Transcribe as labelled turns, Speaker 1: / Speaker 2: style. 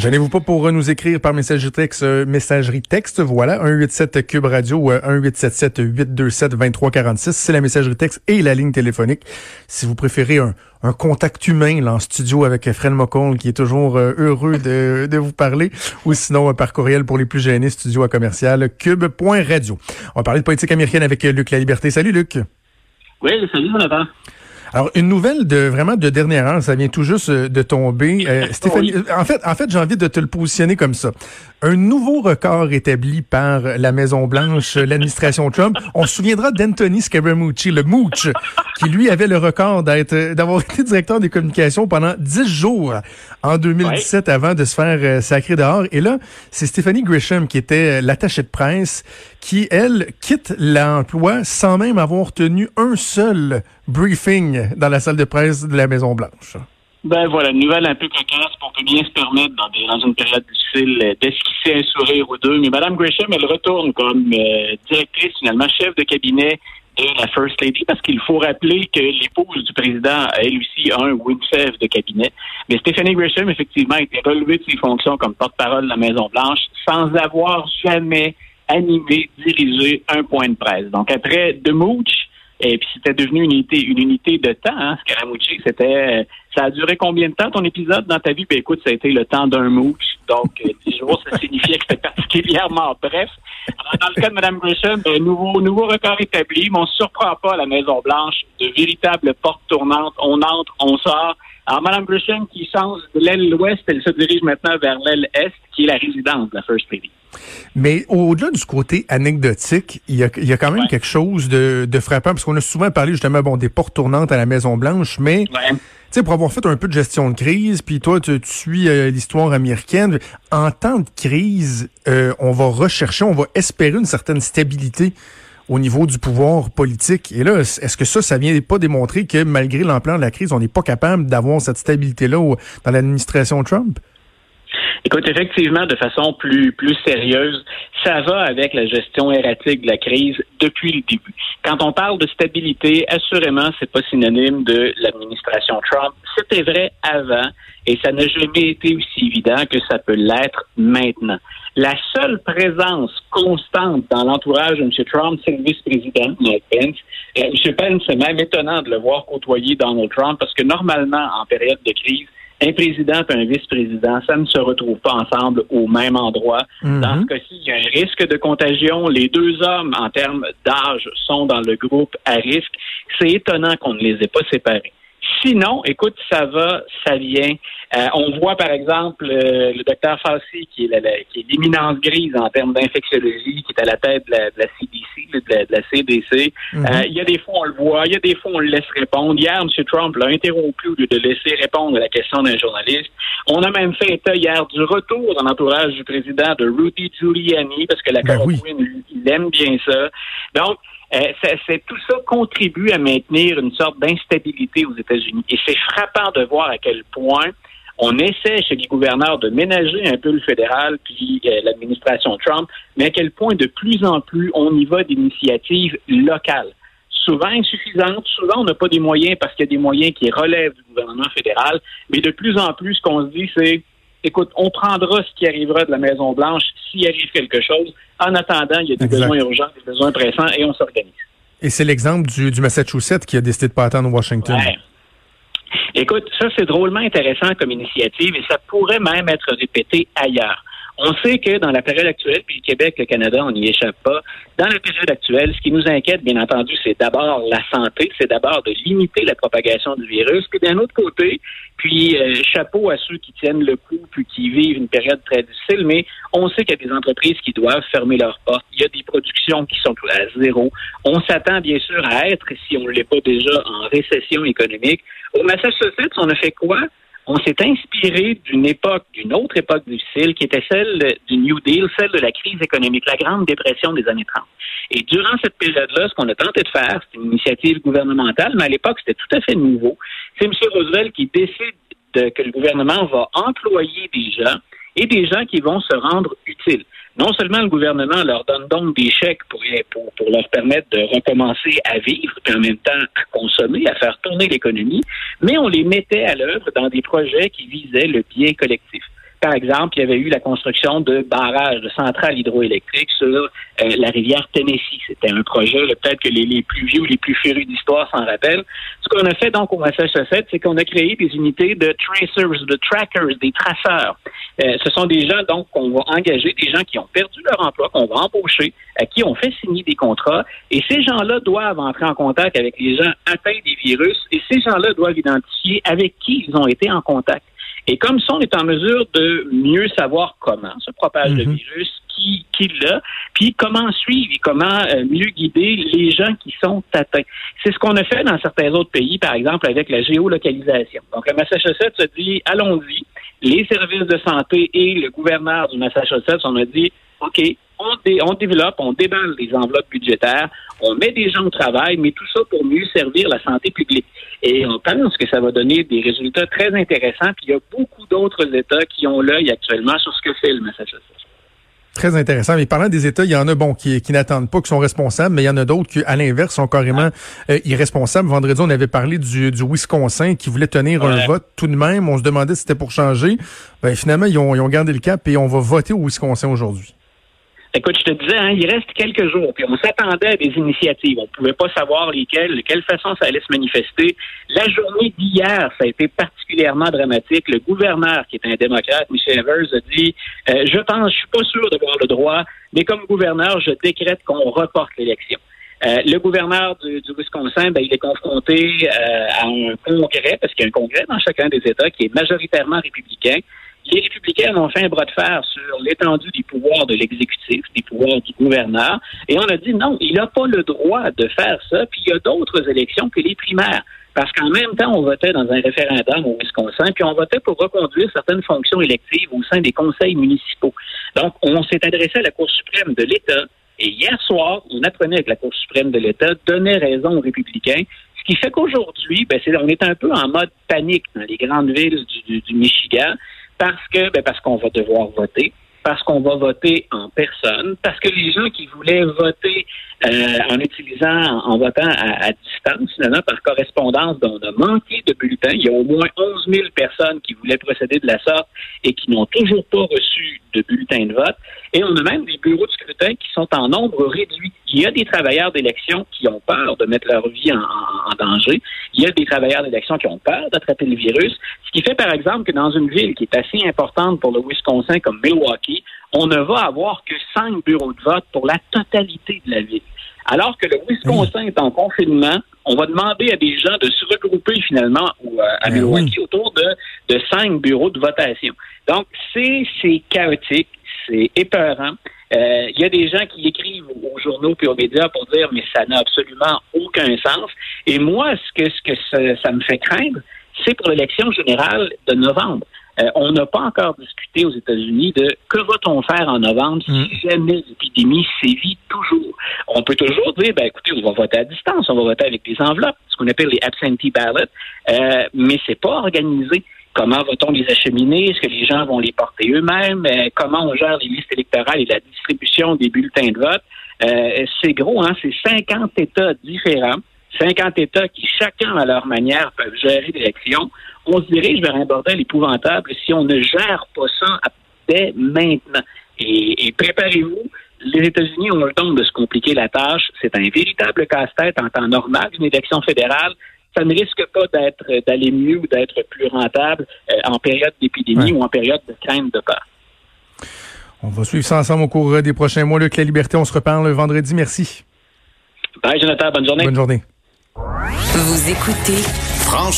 Speaker 1: Gênez-vous pas pour nous écrire par messagerie texte, euh, messagerie texte, voilà, 187 Cube Radio ou 1877 827 2346, c'est la messagerie texte et la ligne téléphonique. Si vous préférez un, contact humain là, en studio avec Fred McCall qui est toujours euh, heureux de, de, vous parler, ou sinon par courriel pour les plus gênés, studio à commercial cube.radio. On va parler de politique américaine avec Luc La Liberté. Salut Luc.
Speaker 2: Oui, salut Jonathan.
Speaker 1: Alors, une nouvelle de vraiment de dernière heure, ça vient tout juste euh, de tomber. Euh, Stéphanie, en fait, en fait, j'ai envie de te le positionner comme ça. Un nouveau record établi par la Maison Blanche, l'administration Trump. On se souviendra d'Anthony Scaramucci, le mooch, qui lui avait le record d'être d'avoir été directeur des communications pendant dix jours en 2017 avant de se faire euh, sacrer dehors. Et là, c'est Stephanie Grisham qui était l'attachée de presse qui, elle, quitte l'emploi sans même avoir tenu un seul briefing dans la salle de presse de la Maison-Blanche.
Speaker 2: Ben voilà, une nouvelle un peu cocasse, on peut bien se permettre dans, des, dans une période difficile d'esquisser un sourire ou deux. Mais Mme Grisham, elle retourne comme euh, directrice, finalement, chef de cabinet de la First Lady, parce qu'il faut rappeler que l'épouse du président a elle aussi un ou de cabinet. Mais Stephanie Grisham, effectivement, a été relevée de ses fonctions comme porte-parole de la Maison-Blanche sans avoir jamais animer, diriger un point de presse. Donc après de Mooch, et puis c'était devenu une unité, une unité de temps, hein, Scaramucci. C'était, ça a duré combien de temps ton épisode dans ta vie? Ben écoute, ça a été le temps d'un mooch. Donc, euh, dix jours, ça signifiait que c'était particulièrement bref. Alors, dans le cas de Mme Grisham, ben, nouveau, nouveau record établi, mais on ne surprend pas la Maison-Blanche de véritables portes tournantes. On entre, on sort. Alors, Mme Grisham qui change de l'aile ouest, elle se dirige maintenant vers l'aile est, qui est la résidence de la First Lady.
Speaker 1: Mais au-delà du côté anecdotique, il y a, il y a quand même quelque chose de, de frappant, parce qu'on a souvent parlé justement bon, des portes tournantes à la Maison-Blanche, mais tu sais, pour avoir fait un peu de gestion de crise, puis toi, tu, suis euh, l'histoire américaine, en temps de crise, euh, on va rechercher, on va espérer une certaine stabilité au niveau du pouvoir politique. Et là, est-ce que ça, ça vient pas démontrer que malgré l'ampleur de la crise, on n'est pas capable d'avoir cette stabilité-là dans l'administration Trump?
Speaker 2: Écoute, effectivement, de façon plus, plus sérieuse, ça va avec la gestion erratique de la crise depuis le début. Quand on parle de stabilité, assurément, c'est pas synonyme de l'administration Trump. C'était vrai avant et ça n'a jamais été aussi évident que ça peut l'être maintenant. La seule présence constante dans l'entourage de M. Trump, c'est le vice-président, Mike Pence. Et M. Pence, c'est même étonnant de le voir côtoyer Donald Trump parce que normalement, en période de crise, un président et un vice-président, ça ne se retrouve pas ensemble au même endroit. Mhm. Dans ce cas-ci, il y a un risque de contagion. Les deux hommes, en termes d'âge, sont dans le groupe à risque. C'est étonnant qu'on ne les ait pas séparés. Sinon, écoute, ça va, ça vient. Euh, on voit par exemple euh, le docteur Fauci, qui est l'éminence grise en termes d'infectiologie, qui est à la tête de la, CDC, de la, CDC. Mhm. Euh, il y a des fois on le voit, il y a des fois on le laisse répondre. Hier, M. Trump l'a interrompu au lieu de laisser répondre à la question d'un journaliste. On a même fait état hier du retour dans l'entourage du président de Rudy Giuliani, parce que la ben il aime bien ça. Donc, c'est, tout ça contribue à maintenir une sorte d'instabilité aux États-Unis. Et c'est frappant de voir à quel point on essaie chez les gouverneurs de ménager un peu le fédéral puis euh, l'administration Trump, mais à quel point de plus en plus on y va d'initiatives locales. Souvent insuffisantes, souvent on n'a pas des moyens parce qu'il y a des moyens qui relèvent du gouvernement fédéral, mais de plus en plus ce qu'on se dit c'est écoute, on prendra ce qui arrivera de la Maison Blanche s'il arrive quelque chose. En attendant, il y a des besoins urgents, des besoins pressants et on s'organise.
Speaker 1: Et c'est l'exemple du, Massachusetts qui a décidé de pas attendre Washington.
Speaker 2: Écoute, ça c'est drôlement intéressant comme initiative et ça pourrait même être répété ailleurs. On sait que dans la période actuelle, puis le Québec, le Canada, on n'y échappe pas. Dans la période actuelle, ce qui nous inquiète, bien entendu, c'est d'abord la santé, c'est d'abord de limiter la propagation du virus. Puis d'un autre côté, puis euh, chapeau à ceux qui tiennent le coup, puis qui vivent une période très difficile, mais on sait qu'il y a des entreprises qui doivent fermer leurs portes. Il y a des productions qui sont à zéro. On s'attend bien sûr à être, si on ne l'est pas déjà, en récession économique. Au Massachusetts, on a fait quoi? On s'est inspiré d'une époque, d'une autre époque difficile, qui était celle du New Deal, celle de la crise économique, la grande dépression des années 30. Et durant cette période-là, ce qu'on a tenté de faire, c'est une initiative gouvernementale, mais à l'époque, c'était tout à fait nouveau. C'est M. Roosevelt qui décide que le gouvernement va employer des gens et des gens qui vont se rendre utiles non seulement le gouvernement leur donne donc des chèques pour, pour, leur permettre de recommencer à vivre, puis en même temps à consommer, à faire tourner l'économie, mais on les mettait à l'œuvre dans des projets qui visaient le bien collectif. Par exemple, il y avait eu la construction de barrages, de centrales hydroélectriques sur euh, la rivière Tennessee. C'était un projet, peut-être que les, plus vieux ou les plus férus d'histoire s'en rappellent. Ce qu'on a fait donc au Massachusetts, c'est qu'on a créé des unités de tracers, de trackers, des traceurs. Euh, ce sont des gens donc qu'on va engager, des gens qui ont perdu leur emploi, qu'on va embaucher, à qui on fait signer des contrats. Et ces gens-là doivent entrer en contact avec les gens atteints des virus et ces gens-là doivent identifier avec qui ils ont été en contact. Et comme ça, on est en mesure de mieux savoir comment se propage le mhm. virus, qui, qui l'a, puis comment suivre et comment euh, mieux guider les gens qui sont atteints. C'est ce qu'on a fait dans certains autres pays, par exemple avec la géolocalisation. Donc, le Massachusetts a dit, allons-y, les services de santé et le gouverneur du Massachusetts, on a dit, OK, on, développe, on déballe les enveloppes budgétaires, on met des gens au travail, mais tout ça pour mieux servir la santé publique. Et on pense que ça va donner des résultats très intéressants. Puis il y a beaucoup d'autres États qui ont l'œil actuellement sur ce que fait le Massachusetts.
Speaker 1: Très intéressant. Mais parlant des États, il y en a bon qui, qui n'attendent pas, qui sont responsables, mais il y en a d'autres qui, à l'inverse, sont carrément euh, irresponsables. Vendredi, on avait parlé du, du Wisconsin qui voulait tenir un vote tout de même. On se demandait si c'était pour changer. Ben, finalement, ils ont, ils ont gardé le cap et on va voter au Wisconsin aujourd'hui.
Speaker 2: Écoute, je te disais, hein, il reste quelques jours, puis on s'attendait à des initiatives. On ne pouvait pas savoir lesquelles, de quelle façon ça allait se manifester. La journée d'hier, ça a été particulièrement dramatique. Le gouverneur, qui est un démocrate, Michel Evers, a dit euh, Je pense, je suis pas sûr d'avoir le droit, mais comme gouverneur, je décrète qu'on reporte l'élection. Euh, le gouverneur du, du Wisconsin, ben, il est confronté euh, à un congrès, parce qu'il y a un congrès dans chacun des États qui est majoritairement républicain les républicains ont fait un bras de fer sur l'étendue des pouvoirs de l'exécutif, des pouvoirs du gouverneur, et on a dit non, il n'a pas le droit de faire ça, puis il y a d'autres élections que les primaires. Parce qu'en même temps, on votait dans un référendum au Wisconsin, puis on votait pour reconduire certaines fonctions électives au sein des conseils municipaux. Donc, on s'est adressé à la Cour suprême de l'État, et hier soir, on apprenait que la Cour suprême de l'État donnait raison aux républicains, ce qui fait qu'aujourd'hui, ben, on est un peu en mode panique dans les grandes villes du, du Michigan parce que ben parce qu'on va devoir voter, parce qu'on va voter en personne, parce que les gens qui voulaient voter euh, en utilisant, en votant à, distance, finalement, par correspondance, dont on a manqué de bulletins. Il y a au moins 11 000 personnes qui voulaient procéder de la sorte et qui n'ont toujours pas reçu de bulletins de vote. Et on a même des bureaux de scrutin qui sont en nombre réduit. Il y a des travailleurs d'élection qui ont peur de mettre leur vie en, en danger. Il y a des travailleurs d'élection qui ont peur d'attraper le virus. Ce qui fait, par exemple, que dans une ville qui est assez importante pour le Wisconsin comme Milwaukee, on ne va avoir que cinq bureaux de vote pour la totalité de la ville. Alors que le Wisconsin est en confinement, on va demander à des gens de se regrouper finalement euh, à ben Milwaukee autour de, de cinq bureaux de votation. Donc, c'est chaotique, c'est épeurant. Euh, il y a des gens qui écrivent aux journaux et aux médias pour dire mais ça n'a absolument aucun sens. Et moi, ce que, ce que ça me fait craindre, c'est pour l'élection générale de novembre. Euh, on n'a pas encore discuté aux États-Unis de que va-t-on faire en novembre si mm. jamais l'épidémie sévit toujours. On peut toujours dire, ben écoutez, on va voter à distance, on va voter avec des enveloppes, ce qu'on appelle les absentee ballots, euh, mais c'est pas organisé. Comment va-t-on les acheminer? Est-ce que les gens vont les porter eux-mêmes? Euh, comment on gère les listes électorales et la distribution des bulletins de vote? Euh, c'est gros, hein? C'est 50 États différents. 50 États qui, chacun à leur manière, peuvent gérer l'élection on se dirige vers un bordel épouvantable si on ne gère pas ça dès maintenant. Et, préparez-vous, les États-Unis ont le don de se compliquer la tâche. C'est un véritable casse-tête en temps normal d'une élection fédérale. Ça ne risque pas d'être d'aller mieux ou d'être plus rentable euh, en période d'épidémie ou en période de crainte de peur.
Speaker 1: On va suivre ça ensemble au cours des prochains mois. Luc La Liberté, on se reparle le vendredi. Merci.
Speaker 2: Bye, Jonathan. Bonne journée.
Speaker 1: Bonne journée.
Speaker 3: Vous écoutez Franchement.